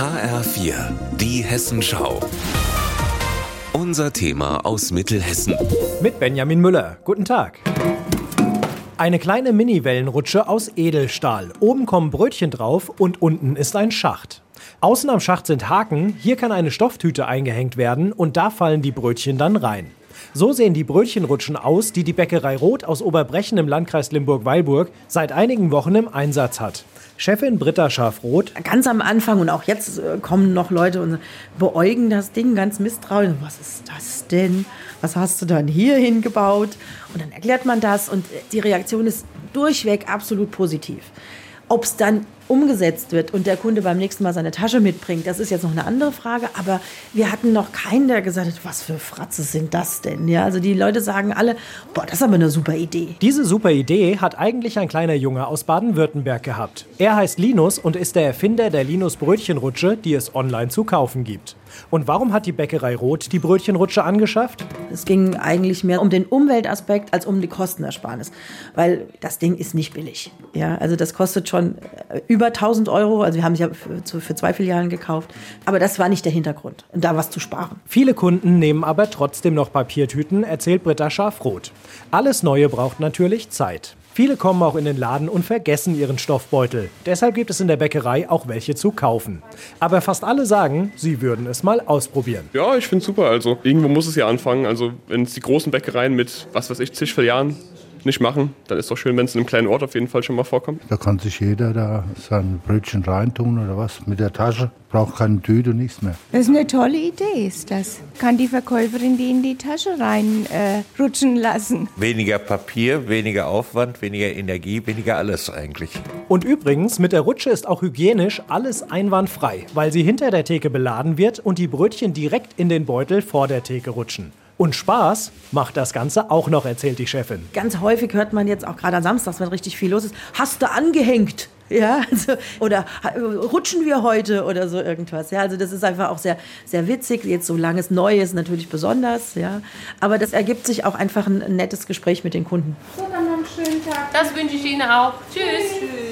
HR4, die Hessenschau. Unser Thema aus Mittelhessen. Mit Benjamin Müller. Guten Tag. Eine kleine Mini-Wellenrutsche aus Edelstahl. Oben kommen Brötchen drauf und unten ist ein Schacht. Außen am Schacht sind Haken, hier kann eine Stofftüte eingehängt werden und da fallen die Brötchen dann rein. So sehen die Brötchenrutschen aus, die die Bäckerei Roth aus Oberbrechen im Landkreis Limburg-Weilburg seit einigen Wochen im Einsatz hat. Chefin Britta Schafroth. Ganz am Anfang und auch jetzt äh, kommen noch Leute und beäugen das Ding ganz misstrauisch. Was ist das denn? Was hast du dann hier hingebaut? Und dann erklärt man das und die Reaktion ist durchweg absolut positiv. Ob es dann umgesetzt wird und der Kunde beim nächsten Mal seine Tasche mitbringt, das ist jetzt noch eine andere Frage. Aber wir hatten noch keinen, der gesagt hat, was für Fratze sind das denn? Ja, also die Leute sagen alle, boah, das ist aber eine super Idee. Diese super Idee hat eigentlich ein kleiner Junge aus Baden-Württemberg gehabt. Er heißt Linus und ist der Erfinder der Linus Brötchenrutsche, die es online zu kaufen gibt. Und warum hat die Bäckerei Roth die Brötchenrutsche angeschafft? Es ging eigentlich mehr um den Umweltaspekt als um die Kostenersparnis, weil das Ding ist nicht billig. Ja, also das kostet schon äh, über 1000 Euro. Also wir haben es ja für, für zwei Filialen gekauft. Aber das war nicht der Hintergrund, da was zu sparen. Viele Kunden nehmen aber trotzdem noch Papiertüten, erzählt Britta Schafroth. Alles Neue braucht natürlich Zeit. Viele kommen auch in den Laden und vergessen ihren Stoffbeutel. Deshalb gibt es in der Bäckerei auch welche zu kaufen. Aber fast alle sagen, sie würden es mal ausprobieren. Ja, ich finde es super. Also irgendwo muss es ja anfangen. Also wenn es die großen Bäckereien mit, was weiß ich, zig Filialen nicht machen, dann ist doch schön, wenn es in einem kleinen Ort auf jeden Fall schon mal vorkommt. Da kann sich jeder da sein Brötchen reintun oder was mit der Tasche. Braucht keine Tüte, nichts mehr. Das ist eine tolle Idee, ist das. Kann die Verkäuferin die in die Tasche reinrutschen äh, lassen. Weniger Papier, weniger Aufwand, weniger Energie, weniger alles eigentlich. Und übrigens, mit der Rutsche ist auch hygienisch alles einwandfrei, weil sie hinter der Theke beladen wird und die Brötchen direkt in den Beutel vor der Theke rutschen. Und Spaß macht das Ganze auch noch, erzählt die Chefin. Ganz häufig hört man jetzt auch gerade am Samstag, wenn richtig viel los ist, hast du angehängt? Ja, also, oder rutschen wir heute oder so irgendwas. Ja, also das ist einfach auch sehr, sehr witzig. Jetzt solange es neu ist, natürlich besonders. Ja, aber das ergibt sich auch einfach ein nettes Gespräch mit den Kunden. So, dann noch einen schönen Tag. Das wünsche ich Ihnen auch. Tschüss. Tschüss.